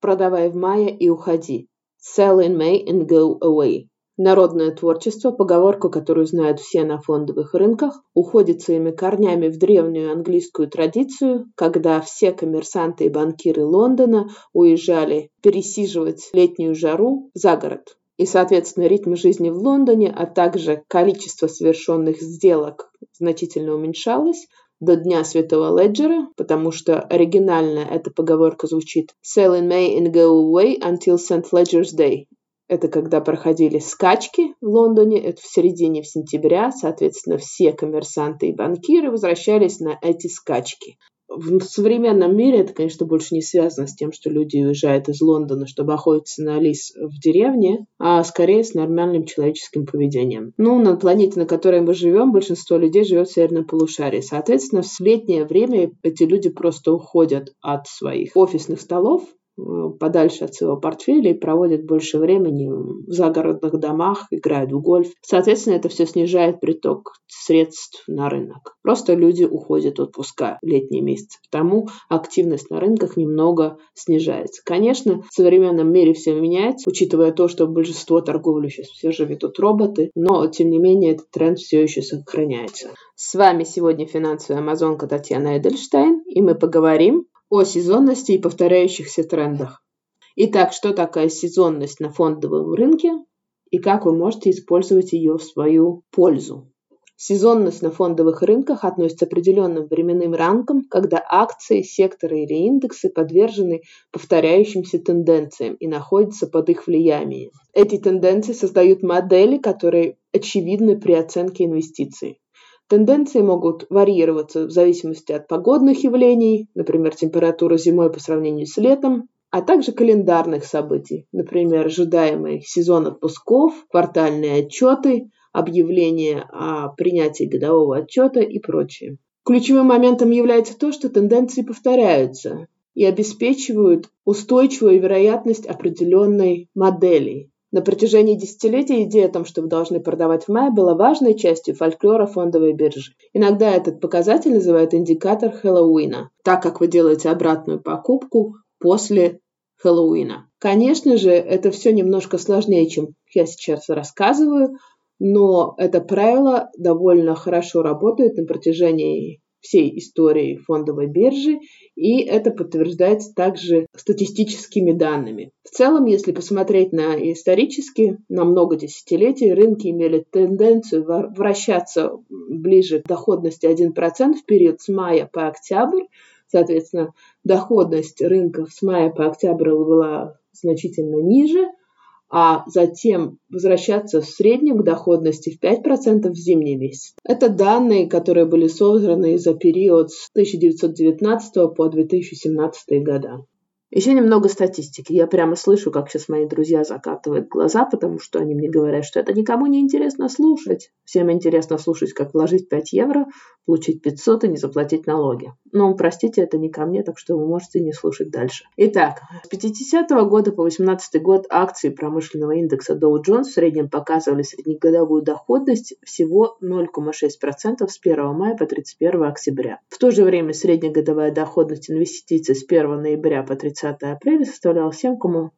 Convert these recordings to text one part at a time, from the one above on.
продавай в мае и уходи. Sell in May and go away. Народное творчество, поговорка, которую знают все на фондовых рынках, уходит своими корнями в древнюю английскую традицию, когда все коммерсанты и банкиры Лондона уезжали пересиживать летнюю жару за город. И, соответственно, ритм жизни в Лондоне, а также количество совершенных сделок значительно уменьшалось до Дня Святого Леджера, потому что оригинально эта поговорка звучит «Sell in May and go away until St. Ledger's Day», это когда проходили скачки в Лондоне, это в середине сентября, соответственно, все коммерсанты и банкиры возвращались на эти скачки. В современном мире это, конечно, больше не связано с тем, что люди уезжают из Лондона, чтобы охотиться на лис в деревне, а скорее с нормальным человеческим поведением. Ну, на планете, на которой мы живем, большинство людей живет в северном полушарии. Соответственно, в летнее время эти люди просто уходят от своих офисных столов подальше от своего портфеля и проводят больше времени в загородных домах, играют в гольф. Соответственно, это все снижает приток средств на рынок. Просто люди уходят в отпуска в летние месяцы, потому активность на рынках немного снижается. Конечно, в современном мире все меняется, учитывая то, что большинство торговли сейчас все же ведут роботы, но, тем не менее, этот тренд все еще сохраняется. С вами сегодня финансовая амазонка Татьяна Эдельштейн, и мы поговорим о сезонности и повторяющихся трендах. Итак, что такая сезонность на фондовом рынке и как вы можете использовать ее в свою пользу? Сезонность на фондовых рынках относится к определенным временным рамкам, когда акции, секторы или индексы подвержены повторяющимся тенденциям и находятся под их влиянием. Эти тенденции создают модели, которые очевидны при оценке инвестиций. Тенденции могут варьироваться в зависимости от погодных явлений, например, температура зимой по сравнению с летом, а также календарных событий, например, ожидаемый сезон отпусков, квартальные отчеты, объявление о принятии годового отчета и прочее. Ключевым моментом является то, что тенденции повторяются и обеспечивают устойчивую вероятность определенной модели, на протяжении десятилетий идея о том, что вы должны продавать в мае, была важной частью фольклора фондовой биржи. Иногда этот показатель называют индикатор Хэллоуина, так как вы делаете обратную покупку после Хэллоуина. Конечно же, это все немножко сложнее, чем я сейчас рассказываю, но это правило довольно хорошо работает на протяжении всей истории фондовой биржи, и это подтверждается также статистическими данными. В целом, если посмотреть на исторически, на много десятилетий, рынки имели тенденцию вращаться ближе к доходности 1% в период с мая по октябрь, Соответственно, доходность рынков с мая по октябрь была значительно ниже – а затем возвращаться в среднем к доходности в 5% в зимний месяц. Это данные, которые были созданы за период с 1919 по 2017 года. Еще немного статистики. Я прямо слышу, как сейчас мои друзья закатывают глаза, потому что они мне говорят, что это никому не интересно слушать. Всем интересно слушать, как вложить 5 евро, получить 500 и не заплатить налоги. Но, простите, это не ко мне, так что вы можете не слушать дальше. Итак, с 50 -го года по 18 год акции промышленного индекса Dow Jones в среднем показывали среднегодовую доходность всего 0,6% с 1 мая по 31 октября. В то же время среднегодовая доходность инвестиций с 1 ноября по 30 30 апреля составлял 7,5%.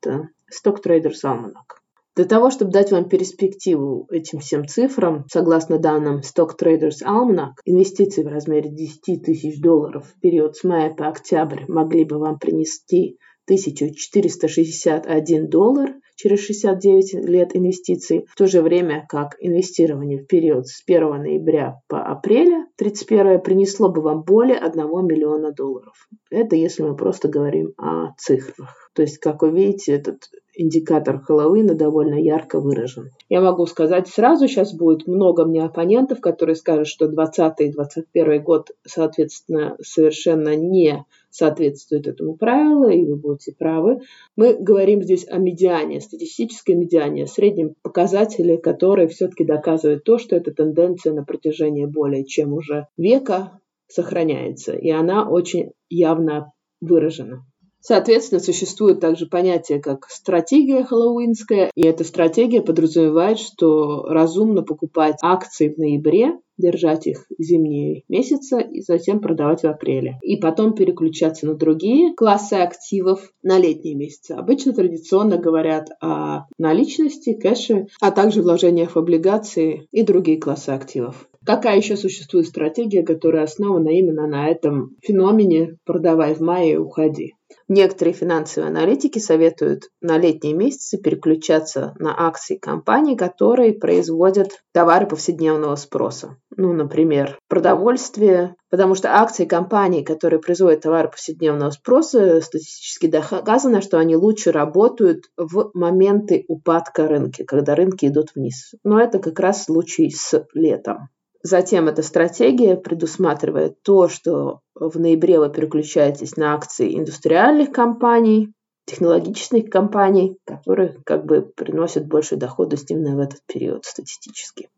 Это Stock Traders Almanac. Для того, чтобы дать вам перспективу этим всем цифрам, согласно данным Stock Traders Almanac, инвестиции в размере 10 тысяч долларов в период с мая по октябрь могли бы вам принести 1461 доллар через 69 лет инвестиций, в то же время как инвестирование в период с 1 ноября по апреля 31 принесло бы вам более 1 миллиона долларов. Это если мы просто говорим о цифрах. То есть, как вы видите, этот индикатор Хэллоуина довольно ярко выражен. Я могу сказать сразу, сейчас будет много мне оппонентов, которые скажут, что 20 и 21 год, соответственно, совершенно не соответствует этому правилу, и вы будете правы. Мы говорим здесь о медиане, статистической медиане, среднем показателе, который все-таки доказывает то, что эта тенденция на протяжении более чем уже века сохраняется, и она очень явно выражена. Соответственно, существует также понятие, как стратегия хэллоуинская, и эта стратегия подразумевает, что разумно покупать акции в ноябре, держать их зимние месяцы и затем продавать в апреле. И потом переключаться на другие классы активов на летние месяцы. Обычно традиционно говорят о наличности, кэше, а также вложениях в облигации и другие классы активов. Какая еще существует стратегия, которая основана именно на этом феномене «продавай в мае и уходи»? Некоторые финансовые аналитики советуют на летние месяцы переключаться на акции компаний, которые производят товары повседневного спроса. Ну, например, продовольствие, потому что акции компаний, которые производят товары повседневного спроса, статистически доказано, что они лучше работают в моменты упадка рынка, когда рынки идут вниз. Но это как раз случай с летом. Затем эта стратегия предусматривает то, что в ноябре вы переключаетесь на акции индустриальных компаний, технологичных компаний, которые как бы приносят больше доходности именно в этот период статистически.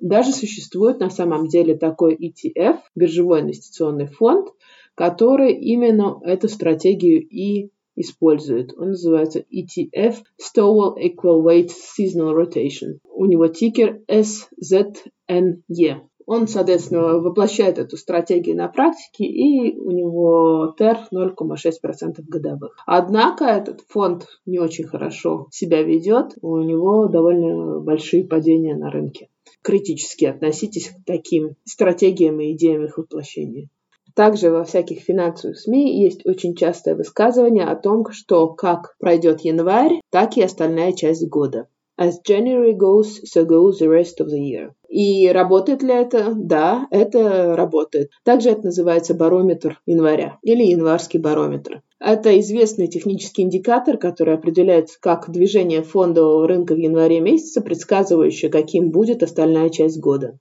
Даже существует на самом деле такой ETF, биржевой инвестиционный фонд, который именно эту стратегию и использует. Он называется ETF Stowell Equal Weight Seasonal Rotation. У него тикер SZNE. Он, соответственно, воплощает эту стратегию на практике, и у него ТЭР 0,6% годовых. Однако этот фонд не очень хорошо себя ведет, у него довольно большие падения на рынке. Критически относитесь к таким стратегиям и идеям их воплощения. Также во всяких финансовых СМИ есть очень частое высказывание о том, что как пройдет январь, так и остальная часть года. As January goes, so goes the rest of the year. И работает ли это? Да, это работает. Также это называется барометр января или январский барометр. Это известный технический индикатор, который определяет, как движение фондового рынка в январе месяце, предсказывающее, каким будет остальная часть года.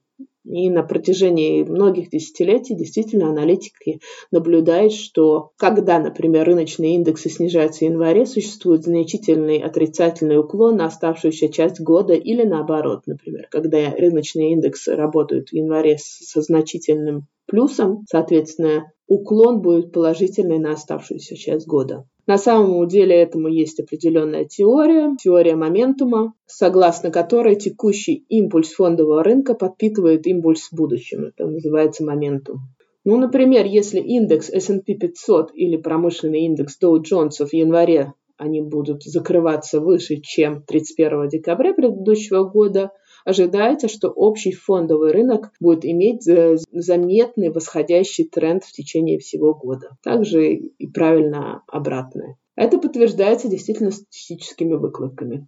И на протяжении многих десятилетий действительно аналитики наблюдают, что когда, например, рыночные индексы снижаются в январе, существует значительный отрицательный уклон на оставшуюся часть года или наоборот, например, когда рыночные индексы работают в январе со значительным плюсом, соответственно, уклон будет положительный на оставшуюся часть года. На самом деле этому есть определенная теория, теория моментума, согласно которой текущий импульс фондового рынка подпитывает импульс в будущем. Это называется моментум. Ну, например, если индекс S&P 500 или промышленный индекс Dow Jones в январе они будут закрываться выше, чем 31 декабря предыдущего года, Ожидается, что общий фондовый рынок будет иметь э, заметный восходящий тренд в течение всего года. Также и правильно обратное. Это подтверждается действительно статистическими выкладками.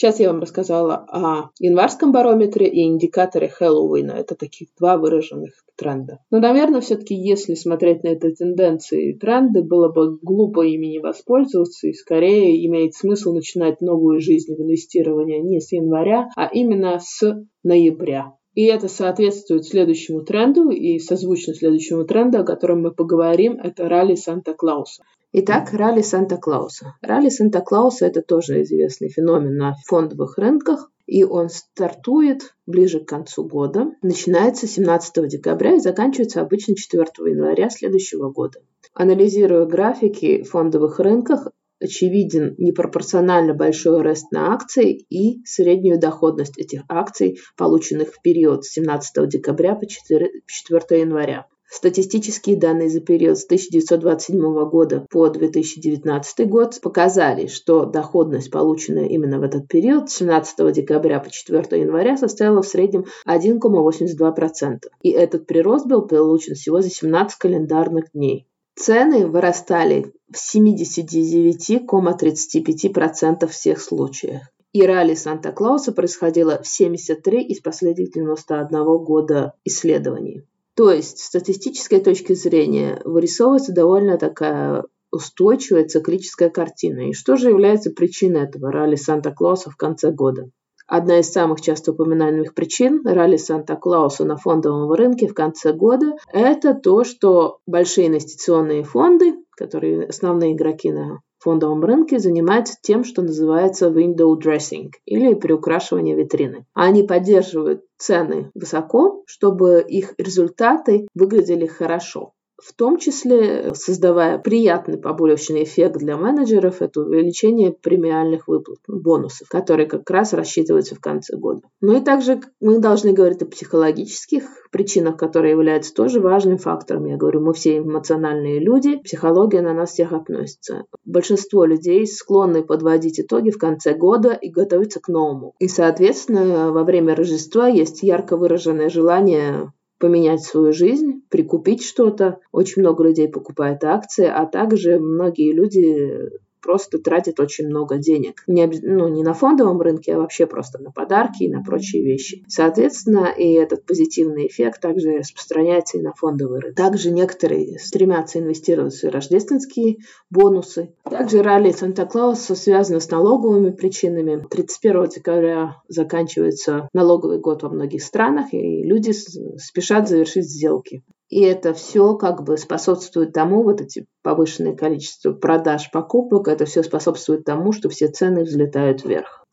Сейчас я вам рассказала о январском барометре и индикаторе Хэллоуина. Это таких два выраженных тренда. Но, наверное, все-таки, если смотреть на эти тенденции и тренды, было бы глупо ими не воспользоваться, и скорее имеет смысл начинать новую жизнь в инвестировании не с января, а именно с ноября. И это соответствует следующему тренду и созвучно следующему тренду, о котором мы поговорим, это ралли Санта-Клауса. Итак, ралли Санта-Клауса. Ралли Санта-Клауса – это тоже известный феномен на фондовых рынках, и он стартует ближе к концу года, начинается 17 декабря и заканчивается обычно 4 января следующего года. Анализируя графики фондовых рынках, очевиден непропорционально большой рост на акции и среднюю доходность этих акций, полученных в период с 17 декабря по 4, 4 января. Статистические данные за период с 1927 года по 2019 год показали, что доходность, полученная именно в этот период, с 17 декабря по 4 января, составила в среднем 1,82%. И этот прирост был получен всего за 17 календарных дней. Цены вырастали в 79,35% всех случаев. И ралли Санта-Клауса происходило в 73 из последних 91 года исследований. То есть с статистической точки зрения вырисовывается довольно такая устойчивая циклическая картина. И что же является причиной этого ралли Санта-Клауса в конце года? Одна из самых часто упоминаемых причин ралли Санта-Клауса на фондовом рынке в конце года – это то, что большие инвестиционные фонды, которые основные игроки на фондовом рынке занимается тем, что называется window dressing или приукрашивание витрины. Они поддерживают цены высоко, чтобы их результаты выглядели хорошо. В том числе создавая приятный побочный эффект для менеджеров, это увеличение премиальных выплат, ну, бонусов, которые как раз рассчитываются в конце года. Ну и также мы должны говорить о психологических причинах, которые являются тоже важным фактором. Я говорю, мы все эмоциональные люди, психология на нас всех относится. Большинство людей склонны подводить итоги в конце года и готовиться к новому. И, соответственно, во время Рождества есть ярко выраженное желание поменять свою жизнь, прикупить что-то. Очень много людей покупает акции, а также многие люди просто тратит очень много денег. Не, ну, не на фондовом рынке, а вообще просто на подарки и на прочие вещи. Соответственно, и этот позитивный эффект также распространяется и на фондовый рынок. Также некоторые стремятся инвестировать в рождественские бонусы. Также ралли Санта-Клауса связано с налоговыми причинами. 31 декабря заканчивается налоговый год во многих странах, и люди спешат завершить сделки. И это все как бы способствует тому, вот эти повышенное количество продаж, покупок, это все способствует тому, что все цены взлетают вверх.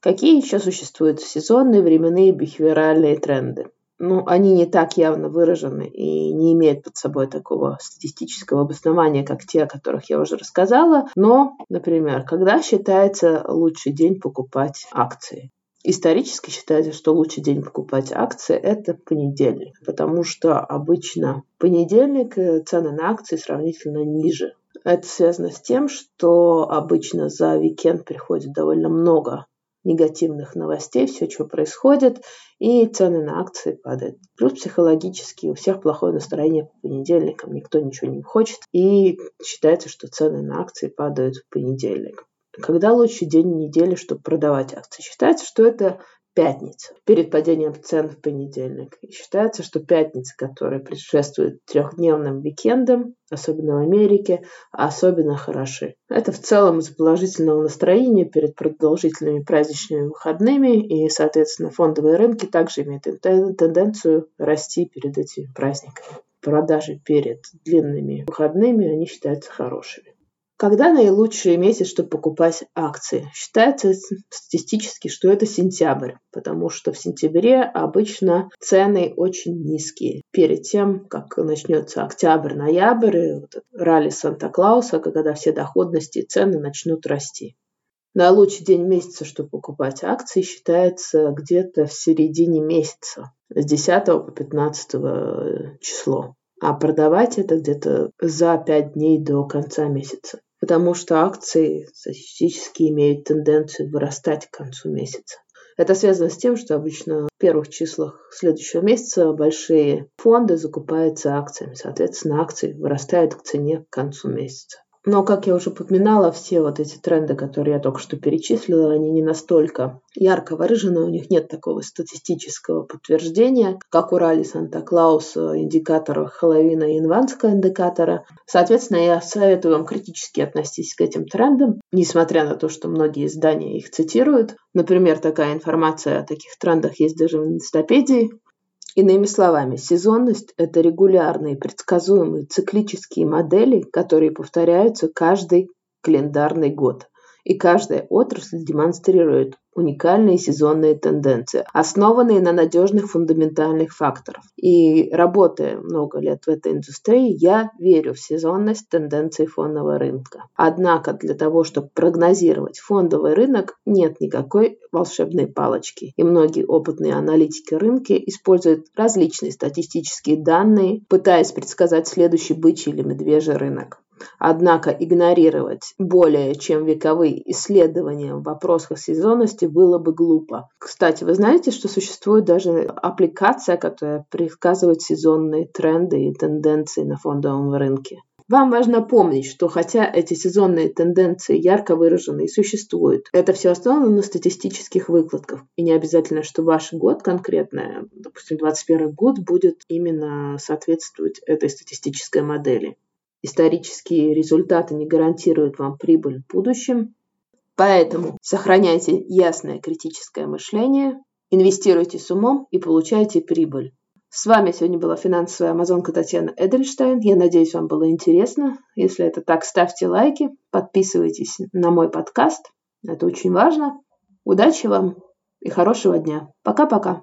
Какие еще существуют сезонные, временные, бихевиоральные тренды? Ну, они не так явно выражены и не имеют под собой такого статистического обоснования, как те, о которых я уже рассказала. Но, например, когда считается лучший день покупать акции? Исторически считается, что лучший день покупать акции – это понедельник, потому что обычно понедельник э, цены на акции сравнительно ниже. Это связано с тем, что обычно за уикенд приходит довольно много негативных новостей, все, что происходит, и цены на акции падают. Плюс психологически у всех плохое настроение по понедельникам, никто ничего не хочет, и считается, что цены на акции падают в понедельник. Когда лучший день недели, чтобы продавать акции? Считается, что это пятница, перед падением цен в понедельник. И считается, что пятница, которая предшествует трехдневным уикендам, особенно в Америке, особенно хороши. Это в целом из положительного настроения перед продолжительными праздничными выходными, и, соответственно, фондовые рынки также имеют тенденцию расти перед этими праздниками. Продажи перед длинными выходными, они считаются хорошими. Когда наилучший месяц, чтобы покупать акции? Считается статистически, что это сентябрь, потому что в сентябре обычно цены очень низкие. Перед тем, как начнется октябрь-ноябрь, вот ралли Санта-Клауса, когда все доходности и цены начнут расти. Наилучший день месяца, чтобы покупать акции, считается где-то в середине месяца, с 10 по 15 число. А продавать это где-то за 5 дней до конца месяца потому что акции статистически имеют тенденцию вырастать к концу месяца. Это связано с тем, что обычно в первых числах следующего месяца большие фонды закупаются акциями. Соответственно, акции вырастают к цене к концу месяца. Но, как я уже упоминала, все вот эти тренды, которые я только что перечислила, они не настолько ярко выражены, у них нет такого статистического подтверждения, как у Ралли Санта-Клаус индикаторов Хэллоуина и инванского индикатора. Соответственно, я советую вам критически относиться к этим трендам, несмотря на то, что многие издания их цитируют. Например, такая информация о таких трендах есть даже в инстапедии. Иными словами, сезонность – это регулярные, предсказуемые циклические модели, которые повторяются каждый календарный год. И каждая отрасль демонстрирует уникальные сезонные тенденции, основанные на надежных фундаментальных факторах. И работая много лет в этой индустрии, я верю в сезонность тенденций фондового рынка. Однако для того, чтобы прогнозировать фондовый рынок, нет никакой волшебной палочки. И многие опытные аналитики рынка используют различные статистические данные, пытаясь предсказать следующий бычий или медвежий рынок. Однако игнорировать более чем вековые исследования в вопросах сезонности было бы глупо. Кстати, вы знаете, что существует даже аппликация, которая предсказывает сезонные тренды и тенденции на фондовом рынке. Вам важно помнить, что хотя эти сезонные тенденции ярко выражены и существуют, это все основано на статистических выкладках. И не обязательно, что ваш год конкретно, допустим, 21 год, будет именно соответствовать этой статистической модели. Исторические результаты не гарантируют вам прибыль в будущем, поэтому сохраняйте ясное критическое мышление, инвестируйте с умом и получайте прибыль. С вами сегодня была финансовая амазонка Татьяна Эдельштейн. Я надеюсь, вам было интересно. Если это так, ставьте лайки, подписывайтесь на мой подкаст. Это очень важно. Удачи вам и хорошего дня. Пока-пока.